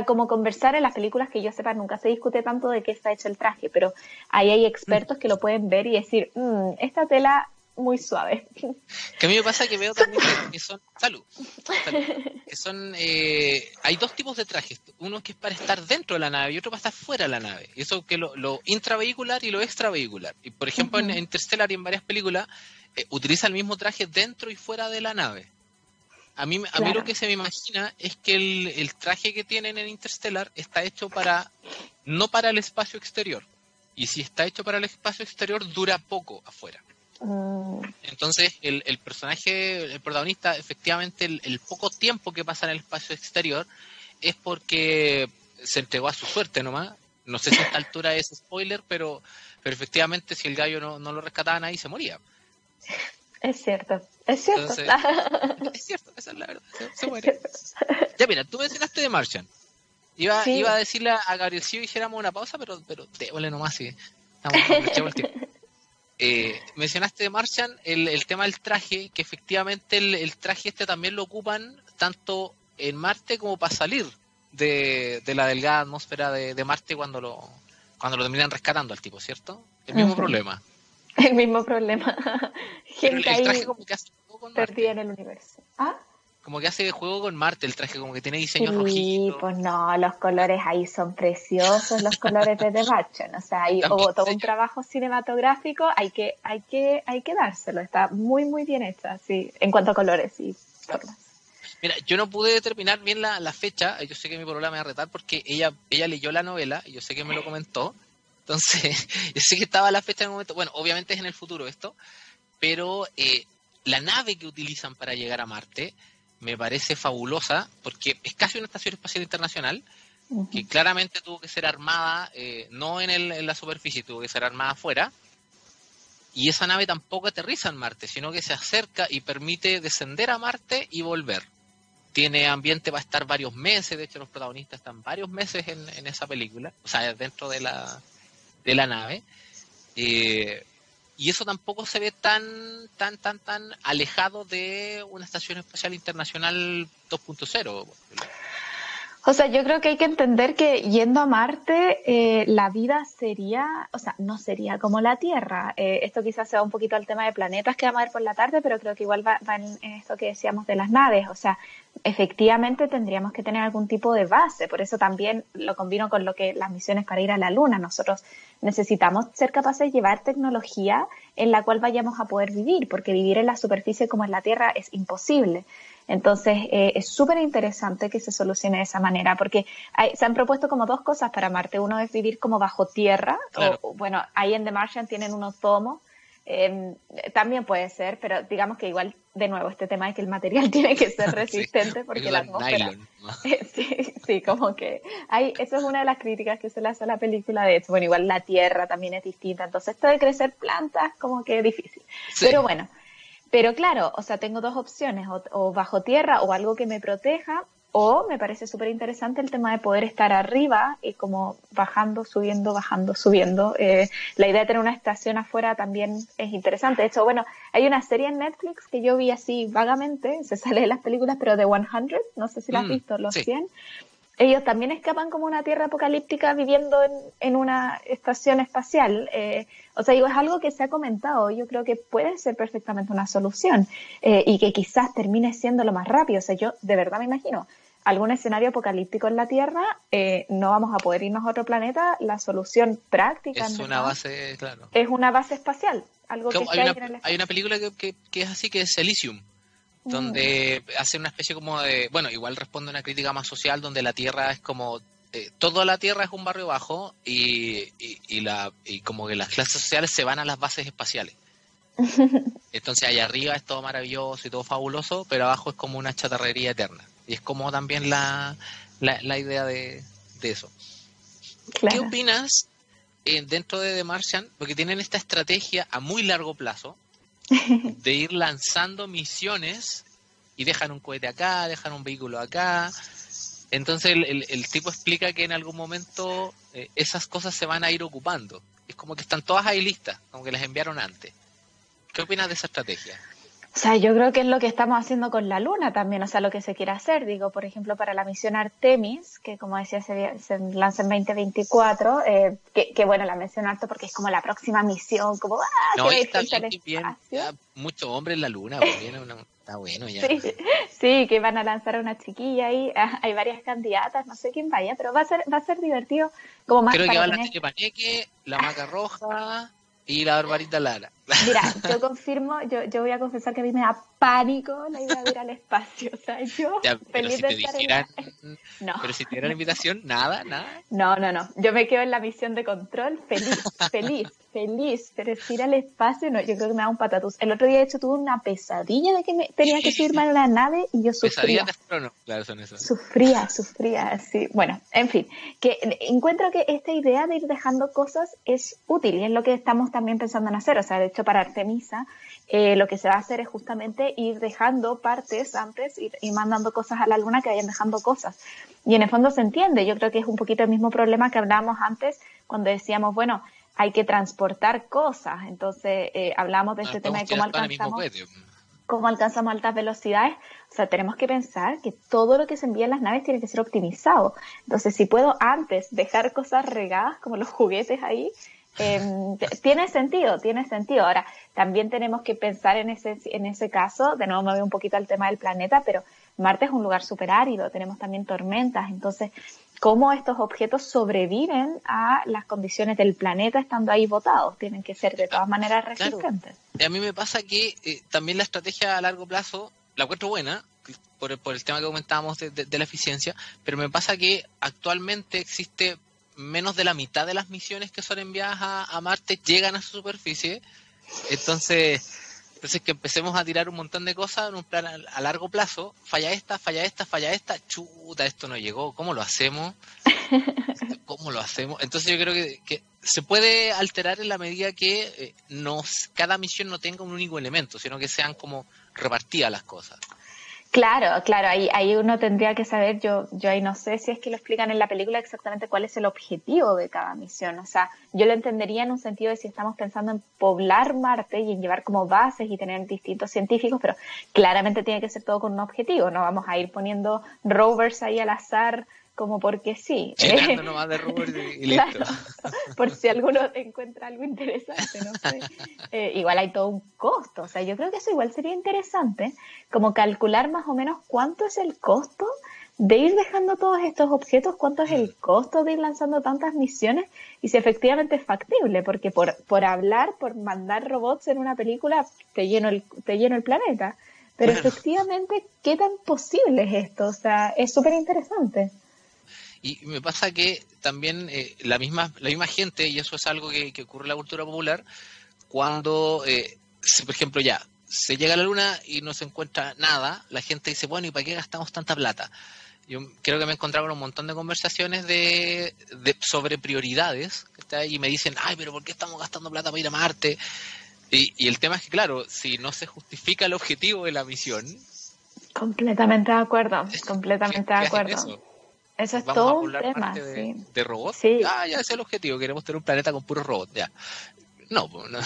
como conversar en las películas que yo sepa, nunca se discute tanto de qué está hecho el traje, pero ahí hay expertos que lo pueden ver y decir, mm, esta tela muy suave. Que a mí me pasa que veo también que son, salud, que son, eh, hay dos tipos de trajes, uno que es para estar dentro de la nave y otro para estar fuera de la nave, y eso que lo, lo intravehicular y lo extravehicular. Y por ejemplo en Interstellar y en varias películas eh, utiliza el mismo traje dentro y fuera de la nave. A mí, a mí lo que se me imagina es que el, traje que tienen en Interstellar está hecho para, no para el espacio exterior. Y si está hecho para el espacio exterior, dura poco afuera. Mm. Entonces, el, el, personaje, el protagonista, efectivamente, el, poco tiempo que pasa en el espacio exterior es porque se entregó a su suerte nomás. No sé si a esta altura es spoiler, pero, pero efectivamente, si el gallo no, no lo rescataban ahí, se moría. Es cierto, es cierto. es cierto, esa es la verdad. Se, muere. Ya mira, tú mencionaste de Martian. Iba, iba a decirle a Gabriel si hiciéramos una pausa, pero, pero déjole nomás si estamos el tiempo. Eh, mencionaste de Martian el, el, tema del traje, que efectivamente el, el, traje este también lo ocupan tanto en Marte como para salir de, de la delgada atmósfera de, de, Marte cuando lo, cuando lo terminan rescatando al tipo, ¿cierto? El mismo problema. El mismo problema. Gente el, traje como que hace juego con Marte. en el universo. ¿Ah? Como que hace juego con Marte el traje, como que tiene diseños sí, rojitos. pues no, los colores ahí son preciosos, los colores de The Batman. O sea, hay todo un trabajo cinematográfico, hay que, hay que, hay que dárselo. Está muy, muy bien hecha, sí, en cuanto a colores y formas. Mira, yo no pude determinar bien la, la, fecha, yo sé que mi problema me va a retar porque ella, ella leyó la novela, y yo sé que me lo comentó, entonces, yo sé que estaba la fecha en el momento, bueno, obviamente es en el futuro esto, pero eh, la nave que utilizan para llegar a Marte me parece fabulosa porque es casi una estación espacial internacional que claramente tuvo que ser armada, eh, no en, el, en la superficie, tuvo que ser armada afuera. Y esa nave tampoco aterriza en Marte, sino que se acerca y permite descender a Marte y volver. Tiene ambiente para estar varios meses, de hecho los protagonistas están varios meses en, en esa película, o sea, dentro de la, de la nave. Eh, y eso tampoco se ve tan, tan, tan, tan alejado de una estación espacial internacional 2.0. O sea, yo creo que hay que entender que yendo a Marte, eh, la vida sería, o sea, no sería como la Tierra. Eh, esto quizás sea un poquito al tema de planetas que vamos a ver por la tarde, pero creo que igual va, en, esto que decíamos de las naves. O sea, efectivamente tendríamos que tener algún tipo de base. Por eso también lo combino con lo que las misiones para ir a la Luna. Nosotros necesitamos ser capaces de llevar tecnología en la cual vayamos a poder vivir, porque vivir en la superficie como en la Tierra es imposible. Entonces, eh, es súper interesante que se solucione de esa manera, porque se han propuesto como dos cosas para Marte. Uno es vivir como bajo tierra, o bueno, ahí en The Martian tienen unos tomos, em, también puede ser, pero digamos que igual, de nuevo, este tema es que el material tiene que ser resistente porque la atmósfera... sí, sí, como que hay, eso es una de las críticas que se le hace a la película, de hecho, bueno, igual la tierra también es distinta, entonces esto de crecer plantas como que es difícil. Pero bueno, pero claro, o sea, tengo dos opciones, o, bajo tierra o algo que me proteja, o me parece súper interesante el tema de poder estar arriba y como bajando, subiendo, bajando, subiendo. Eh, la idea de tener una estación afuera también es interesante. De hecho, bueno, hay una serie en Netflix que yo vi así vagamente, se sale de las películas, pero de 100, no sé si la has mm, visto, los 100. ellos también escapan como una tierra apocalíptica viviendo en, una estación espacial. Eh, o sea, digo, es algo que se ha comentado. Yo creo que puede ser perfectamente una solución eh, y que quizás termine siendo lo más rápido. O sea, yo de verdad me imagino algún escenario apocalíptico en la Tierra, eh, no vamos a poder irnos a otro planeta. La solución práctica es una base, claro. Es una base espacial. Algo que hay, una, hay una película que, que, es así, que es Elysium donde hace una especie como de, bueno, igual responde a una crítica más social donde la Tierra es como, eh, toda la Tierra es un barrio bajo y, y, la, y como que las clases sociales se van a las bases espaciales. Entonces allá arriba es todo maravilloso y todo fabuloso, pero abajo es como una chatarrería eterna. Y es como también la, la, idea de, eso. ¿Qué opinas eh, dentro de The Martian? Porque tienen esta estrategia a muy largo plazo, de ir lanzando misiones y dejan un cohete acá, dejan un vehículo acá. Entonces el, tipo explica que en algún momento eh, esas cosas se van a ir ocupando. Es como que están todas ahí listas, como que las enviaron antes. ¿Qué opinas de esa estrategia? O sea, yo creo que es lo que estamos haciendo con la Luna también, o sea, lo que se quiere hacer. Digo, por ejemplo, para la misión Artemis, que como decía se, se lanza en 2024, eh, que, que, bueno, la menciono harto porque es como la próxima misión, como, ¡ah! No, que está bien, bien mucho hombre en la Luna, pues, está bueno ya. Sí, sí, que van a lanzar a una chiquilla ahí, ah, hay varias candidatas, no sé quién vaya, pero va a ser, va a ser divertido. Como más Creo que va la Paneque, la Maca Roja y la Barbarita Lara. Mira, yo confirmo, yo, yo voy a confesar que a mí me da pánico la idea de ir al espacio. O sea, yo feliz de estar en No. Pero si te dieran invitación, nada, nada. No, no, no. Yo me quedo en la misión de control feliz, feliz, feliz. Pero si ir al espacio, no, yo creo que me da un patatús. El otro día, de hecho, tuve una pesadilla de que me, tenía que subirme a la nave y yo sufría. Pesadilla de claro, son esas. Sufría, sufría, sí. Bueno, en fin, que encuentro que esta idea de ir dejando cosas es útil y es lo que estamos también pensando en hacer. O sea, de hecho, para Artemisa, eh, lo que se va a hacer es justamente ir dejando partes antes y, y, mandando cosas a la luna que vayan dejando cosas. Y en el fondo se entiende, yo creo que es un poquito el mismo problema que hablábamos antes cuando decíamos, bueno, hay que transportar cosas. Entonces, eh, hablamos de este tema de cómo alcanzamos, cómo alcanzamos altas velocidades. O sea, tenemos que pensar que todo lo que se envía en las naves tiene que ser optimizado. Entonces, si puedo antes dejar cosas regadas, como los juguetes ahí, eh, tiene sentido, tiene sentido. Ahora, también tenemos que pensar en ese, en ese caso, de nuevo me voy un poquito al tema del planeta, pero Marte es un lugar súper árido, tenemos también tormentas, entonces, ¿cómo estos objetos sobreviven a las condiciones del planeta estando ahí botados? Tienen que ser de todas maneras resistentes. A mí me pasa que eh, también la estrategia a largo plazo la encuentro buena, por, el tema que comentábamos de, la eficiencia, pero me pasa que actualmente existe menos de la mitad de las misiones que son enviadas a, Marte llegan a su superficie. Entonces, entonces que empecemos a tirar un montón de cosas en un plan a, largo plazo, falla esta, falla esta, falla esta, chuta, esto no llegó, ¿cómo lo hacemos? ¿Cómo lo hacemos? Entonces yo creo que, se puede alterar en la medida que eh, nos, cada misión no tenga un único elemento, sino que sean como repartidas las cosas. Claro, claro, ahí, ahí uno tendría que saber, yo, yo ahí no sé si es que lo explican en la película exactamente cuál es el objetivo de cada misión. O sea, yo lo entendería en un sentido de si estamos pensando en poblar Marte y en llevar como bases y tener distintos científicos, pero claramente tiene que ser todo con un objetivo. No vamos a ir poniendo rovers ahí al azar como porque sí. por si alguno encuentra algo interesante, no sé. Eh, igual hay todo un costo, o sea, yo creo que eso igual sería interesante, como calcular más o menos cuánto es el costo de ir dejando todos estos objetos, cuánto es el costo de ir lanzando tantas misiones y si efectivamente es factible, porque por, por hablar, por mandar robots en una película, te lleno el, te lleno el planeta. Pero efectivamente, ¿qué tan posible es esto? O sea, es súper interesante. Y me pasa que también eh, la, misma, la misma gente, y eso es algo que, ocurre en la cultura popular, cuando, eh, por ejemplo, ya, se llega a la luna y no se encuentra nada, la gente dice, bueno, ¿y para qué gastamos tanta plata? Yo creo que me he encontrado con un montón de conversaciones de, sobre prioridades y me dicen, ay, pero ¿por qué estamos gastando plata para ir a Marte? Y, y el tema es que, claro, si no se justifica el objetivo de la misión. Completamente de acuerdo, completamente de acuerdo. Eso es todo un tema, de, de robots. Ah, ya es el objetivo, queremos tener un planeta con puros robots, ya. No, no,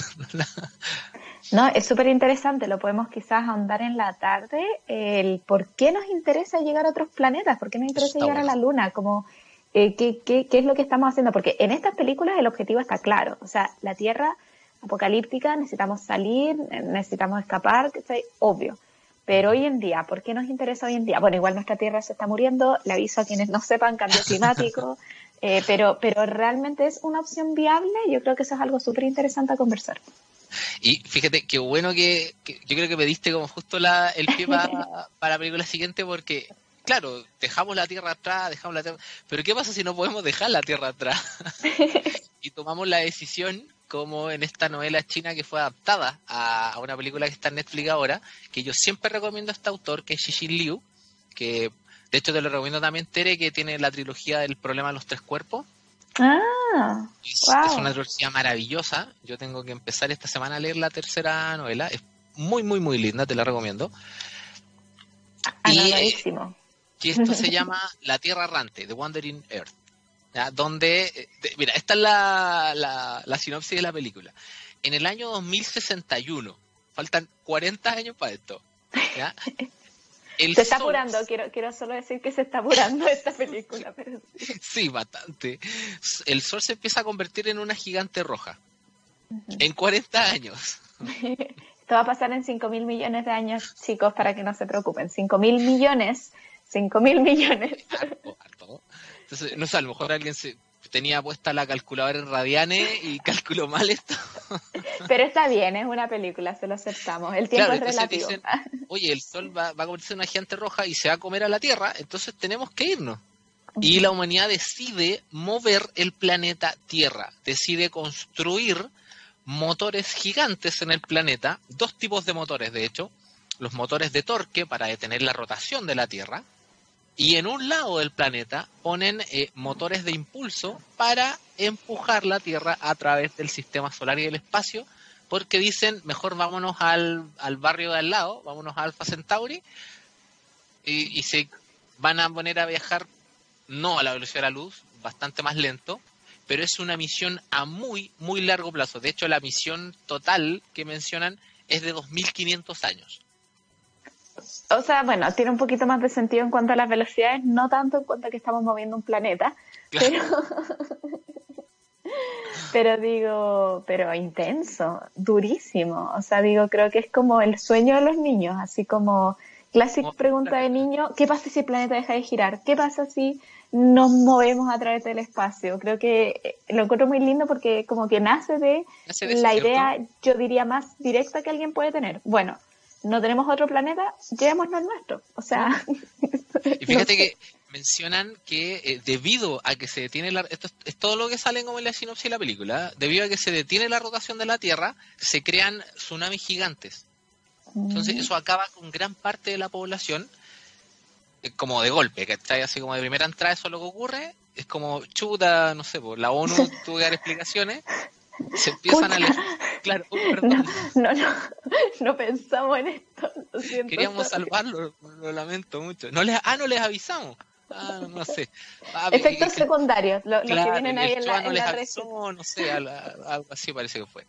No, es súper interesante, lo podemos quizás ahondar en la tarde, el por qué nos interesa llegar a otros planetas, por qué nos interesa llegar a la Luna, como eh, ¿qué, qué, qué es lo que estamos haciendo, porque en estas películas el objetivo está claro, o sea, la Tierra apocalíptica, necesitamos salir, necesitamos escapar, obvio. Pero hoy en día, ¿por qué nos interesa hoy en día? Bueno, igual nuestra Tierra se está muriendo, le aviso a quienes no sepan, cambio climático, eh, pero, pero realmente es una opción viable, yo creo que eso es algo súper interesante a conversar. Y fíjate, qué bueno que, yo creo que me diste como justo la, el pie para, para la película siguiente porque, claro, dejamos la Tierra atrás, dejamos la Tierra, pero ¿qué pasa si no podemos dejar la Tierra atrás? y tomamos la decisión como en esta novela china que fue adaptada a, una película que está en Netflix ahora, que yo siempre recomiendo a este autor, que es Xixin Liu, que de hecho te lo recomiendo también, Tere, que tiene la trilogía del problema de los tres cuerpos. Ah, es, una trilogía maravillosa. Yo tengo que empezar esta semana a leer la tercera novela. Es muy, muy, muy linda, te la recomiendo. Y, eh, y esto se llama La Tierra Errante, The Wandering Earth donde, eh, mira, esta es la, la, sinopsis de la película. En el año 2061, faltan 40 años para esto. se está apurando, quiero, quiero solo decir que se está apurando esta película. Pero sí. bastante. El sol se empieza a convertir en una gigante roja. En 40 años. Esto va a pasar en 5 mil millones de años, chicos, para que no se preocupen. 5 mil millones, 5 mil millones. Entonces, no sé, a lo mejor alguien se tenía puesta la calculadora en radianes y calculó mal esto. Pero está bien, es una película, se lo aceptamos. El tiempo es relativo. Oye, el Sol va, va, a convertirse en una gigante roja y se va a comer a la Tierra, entonces tenemos que irnos. Y la humanidad decide mover el planeta Tierra, decide construir motores gigantes en el planeta, dos tipos de motores de hecho, los motores de torque para detener la rotación de la Tierra, y en un lado del planeta ponen eh, motores de impulso para empujar la Tierra a través del sistema solar y del espacio, porque dicen, mejor vámonos al, barrio de al lado, vámonos a Alpha Centauri, y, se van a poner a viajar no a la velocidad de la luz, bastante más lento, pero es una misión a muy, muy largo plazo. De hecho, la misión total que mencionan es de 2.500 años o sea, bueno, tiene un poquito más de sentido en cuanto a las velocidades, no tanto en cuanto a que estamos moviendo un planeta, pero, pero digo, pero intenso, durísimo. O sea, digo, creo que es como el sueño de los niños, así como clásica pregunta de niño, ¿qué pasa si el planeta deja de girar? ¿Qué pasa si nos movemos a través del espacio? Creo que eh, lo encuentro muy lindo porque como que nace de, la idea, yo diría, más directa que alguien puede tener. Bueno, no tenemos otro planeta, llevémonos al nuestro. O sea. Y fíjate que mencionan que eh, debido a que se detiene la. Esto es, todo lo que sale como en la sinopsis de la película. Debido a que se detiene la rotación de la Tierra, se crean tsunamis gigantes. Entonces, mm. eso acaba con gran parte de la población, eh, como de golpe, que está así como de primera entrada, eso es lo que ocurre. Es como chuta, no sé, la ONU tuvo que dar explicaciones se empiezan a Claro, perdón. No, no, no, pensamos en esto. Queríamos salvarlo, lo lamento mucho. No les, ah, no les avisamos. Ah, no sé. Ah, Efectos secundarios, lo, que vienen ahí en la, no les avisó, no sé, algo así parece que fue.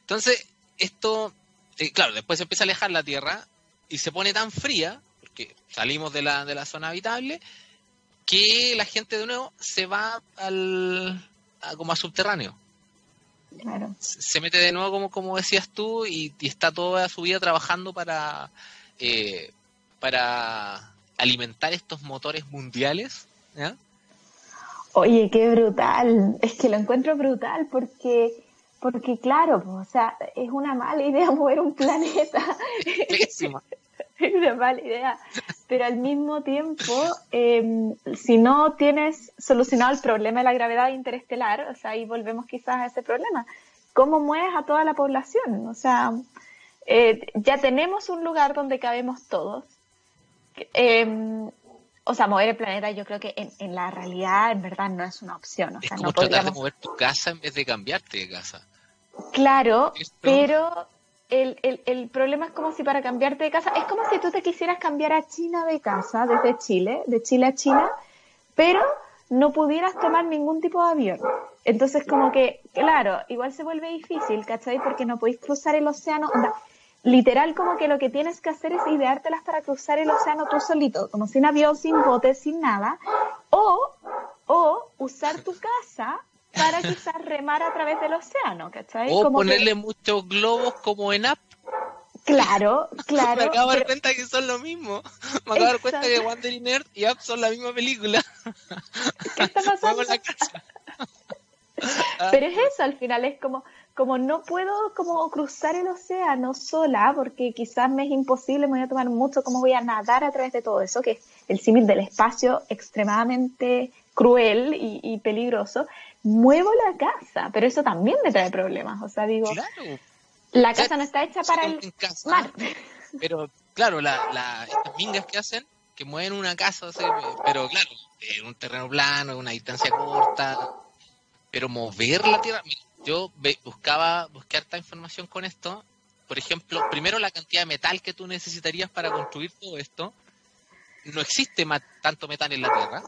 Entonces, esto, eh, claro, después se empieza a alejar la Tierra y se pone tan fría, porque salimos de la, de la zona habitable, que la gente de nuevo se va al, como a subterráneo se mete de nuevo, como, como decías tú, y, está toda su vida trabajando para, eh, para alimentar estos motores mundiales. Oye, qué brutal. Es que lo encuentro brutal porque, porque claro, o sea, es una mala idea mover un planeta. Es una mala idea. Pero al mismo tiempo, em, si no tienes solucionado el problema de la gravedad interestelar, o sea, ahí volvemos quizás a ese problema. ¿Cómo mueves a toda la población? O sea, eh, ya tenemos un lugar donde cabemos todos. Em, o sea, mover el planeta yo creo que en, la realidad en verdad no es una opción. O sea, es como no tratar de mover tu casa en vez de cambiarte de casa. Claro, pero el, el, problema es como si para cambiarte de casa, es como si tú te quisieras cambiar a China de casa desde Chile, de Chile a China, pero no pudieras tomar ningún tipo de avión. Entonces, como que, claro, igual se vuelve difícil, ¿cachai? Porque no podéis cruzar el océano. literal, como que lo que tienes que hacer es ideártelas para cruzar el océano tú solito, como sin avión, sin bote, sin nada. O, o usar tu casa para quizás remar a través del océano, ¿cachai? O ponerle muchos globos como en app. Claro, claro. Me acabo de dar cuenta que son lo mismo. Me acabo de dar cuenta que Wandering Earth y App son la misma película. ¿Qué está pasando? la casa. Pero es eso, al final es como, como no puedo como cruzar el océano sola, porque quizás me es imposible, me voy a tomar mucho, cómo voy a nadar a través de todo eso, que es el símil del espacio extremadamente cruel y, peligroso, muevo la casa, pero eso también me trae problemas, o sea, digo, la casa no está hecha para el mar. Pero claro, la, estas mingas que hacen, que mueven una casa, pero claro, en un terreno plano, una distancia corta, pero mover la tierra, yo buscaba, buscar esta información con esto, por ejemplo, primero la cantidad de metal que tú necesitarías para construir todo esto, no existe tanto metal en la Tierra.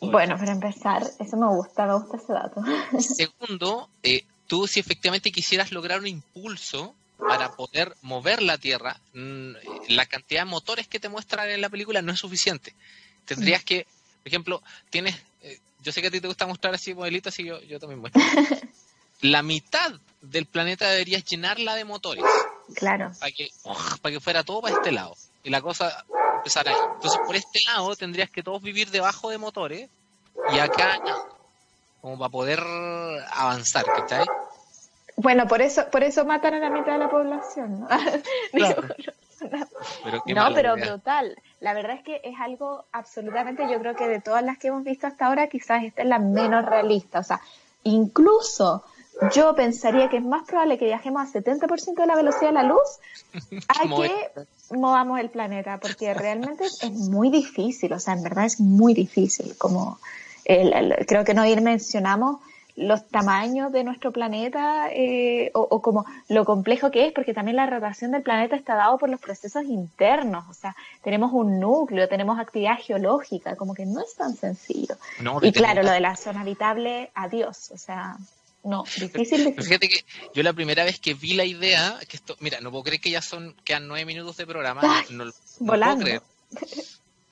bueno, para empezar, eso me gusta, me gusta ese dato. Segundo, eh, tú si efectivamente quisieras lograr un impulso para poder mover la Tierra, mm, la cantidad de motores que te muestran en la película no es suficiente. Tendrías que, por ejemplo, tienes, eh, yo sé que a ti te gusta mostrar así modelitos, así yo, yo también muestro. la mitad del planeta deberías llenarla de motores. Claro. Para que, para que fuera todo para este lado. Y la cosa empezar ahí. Entonces, por este lado tendrías que todos vivir debajo de motores y acá como para poder avanzar, ¿cachai? Bueno, por eso, por eso matan a la mitad de la población, ¿no? no, pero brutal. La verdad es que es algo absolutamente, yo creo que de todas las que hemos visto hasta ahora, quizás esta es la menos realista. O sea, incluso yo pensaría que es más probable que viajemos a 70% de la velocidad de la luz a que movamos el planeta, porque realmente es muy difícil, o sea, en verdad es muy difícil. Como creo que no ir mencionamos los tamaños de nuestro planeta eh, o, como lo complejo que es, porque también la rotación del planeta está dado por los procesos internos, o sea, tenemos un núcleo, tenemos actividad geológica, como que no es tan sencillo. y claro, lo de la zona habitable, adiós, o sea, no, difícil, Fíjate que yo la primera vez que vi la idea, que esto, mira, no puedo creer que ya son, quedan nueve minutos de programa, no, puedo creer.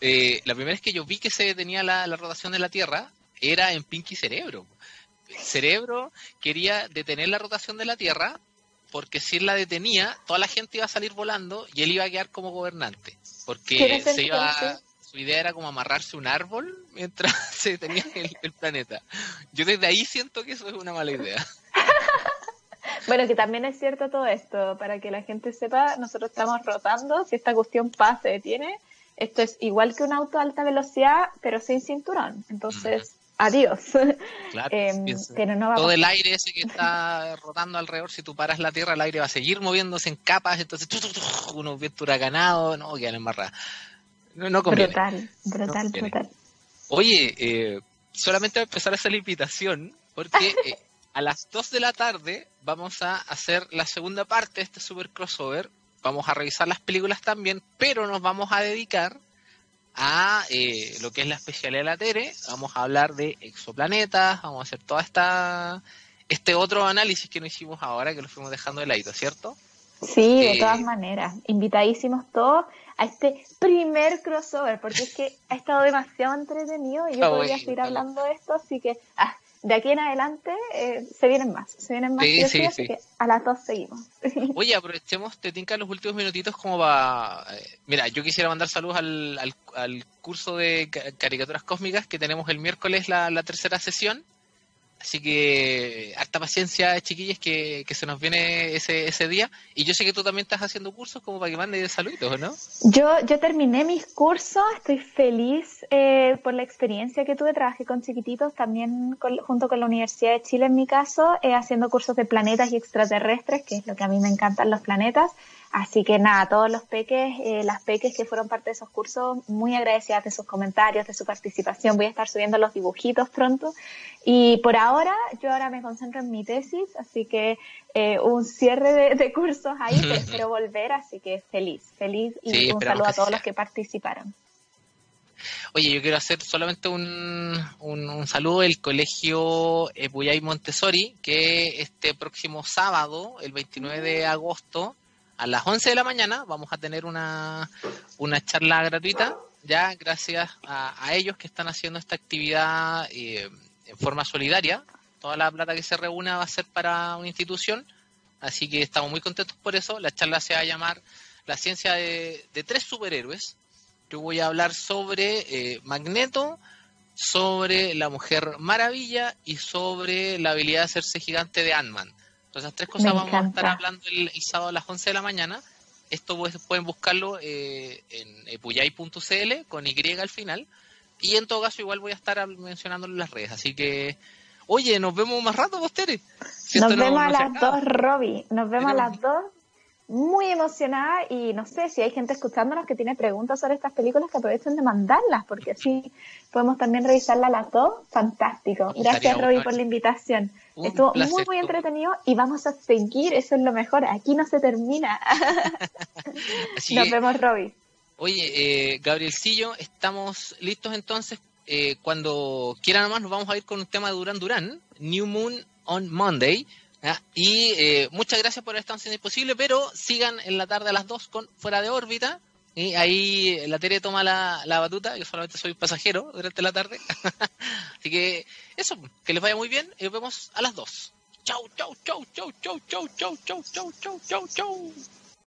Eh, la primera vez que yo vi que se detenía la, rotación de la Tierra era en Pinky Cerebro. Cerebro quería detener la rotación de la Tierra porque si él la detenía, toda la gente iba a salir volando y él iba a quedar como gobernante. Porque se iba, su idea era como amarrarse un árbol mientras se tenía el, planeta. Yo desde ahí siento que eso es una mala idea. Bueno, que también es cierto todo esto, para que la gente sepa, nosotros estamos rotando, si esta cuestión pasa, se detiene, esto es igual que un auto a alta velocidad, pero sin cinturón. Entonces, adiós. Claro, em, todo el aire ese que está rotando alrededor, si tú paras la Tierra, el aire va a seguir moviéndose en capas, entonces unos vientos huracanados, no, quedan embarradas. No, Brutal, brutal, brutal. Oye, eh, solamente voy a empezar a hacer la invitación porque eh, a las 2 de la tarde vamos a hacer la segunda parte de este super crossover. Vamos a revisar las películas también, pero nos vamos a dedicar a eh, lo que es la especialidad de la Tere. Vamos a hablar de exoplanetas, vamos a hacer toda esta este otro análisis que no hicimos ahora, que lo fuimos dejando de ladito, ¿cierto? Sí, de todas maneras. Invitadísimos todos a este primer crossover, porque es que ha estado demasiado entretenido y yo ah, podría seguir hablando de esto, así que ah, de aquí en adelante eh, se vienen más, se vienen más, sí, sí, así que a las dos seguimos. Oye, aprovechemos, te tinca los últimos minutitos como va... Eh, mira, yo quisiera mandar saludos al, al, al, curso de caricaturas cósmicas que tenemos el miércoles la, la tercera sesión Así que harta paciencia, chiquillos, que, que se nos viene ese, ese día. Y yo sé que tú también estás haciendo cursos como para que mandes saluditos, ¿no? Yo, yo terminé mis cursos, estoy feliz eh, por la experiencia que tuve. Trabajé con chiquititos también junto con la Universidad de Chile, en mi caso, eh, haciendo cursos de planetas y extraterrestres, que es lo que a mí me encantan los planetas. Así que nada, todos los peques, eh, las peques que fueron parte de esos cursos, muy agradecidas de sus comentarios, de su participación. Voy a estar subiendo los dibujitos pronto. Y por ahora, yo ahora me concentro en mi tesis, así que eh, un cierre de, cursos ahí, pero espero volver, así que feliz, feliz y un saludo a todos los que participaron. Oye, yo quiero hacer solamente un, un, saludo del colegio Puyay Montessori, que este próximo sábado, el 29 de agosto, a las 11 de la mañana, vamos a tener una, una charla gratuita, ya gracias a, ellos que están haciendo esta actividad eh, en forma solidaria. Toda la plata que se reúna va a ser para una institución, así que estamos muy contentos por eso. La charla se va a llamar La ciencia de tres superhéroes yo voy a hablar sobre eh, Magneto, sobre la Mujer Maravilla y sobre la habilidad de hacerse gigante de Ant-Man. Entonces, esas tres cosas vamos a estar hablando el, sábado a las 11 de la mañana. Esto pueden buscarlo eh, en epuyay.cl con Y al final. Y en todo caso, igual voy a estar mencionándolo en las redes. Así que, oye, nos vemos más rato, posteriores. nos vemos a las dos, Robbie. Nos vemos a las dos muy emocionada y no sé si hay gente escuchándonos que tiene preguntas sobre estas películas que aprovechen de mandarlas porque así podemos también revisarlas las dos. Fantástico. Gracias Robbie por la invitación. Estuvo muy muy entretenido y vamos a seguir, eso es lo mejor. Aquí no se termina. Nos vemos Robbie. Oye, eh, Gabrielcillo, estamos listos entonces. Eh, cuando quieran más nos vamos a ir con un tema de Durán Durán, New Moon on Monday. Y eh, muchas gracias por estar en Imposible, pero sigan en la tarde a las 2 con Fuera de órbita. Y ahí la Tere toma la, la batuta, yo solamente soy pasajero durante la tarde. Así que eso, que les vaya muy bien y nos vemos a las 2. Chau, chau, chau, chau, chau, chau, chau, chau, chau, chau, chau, chau.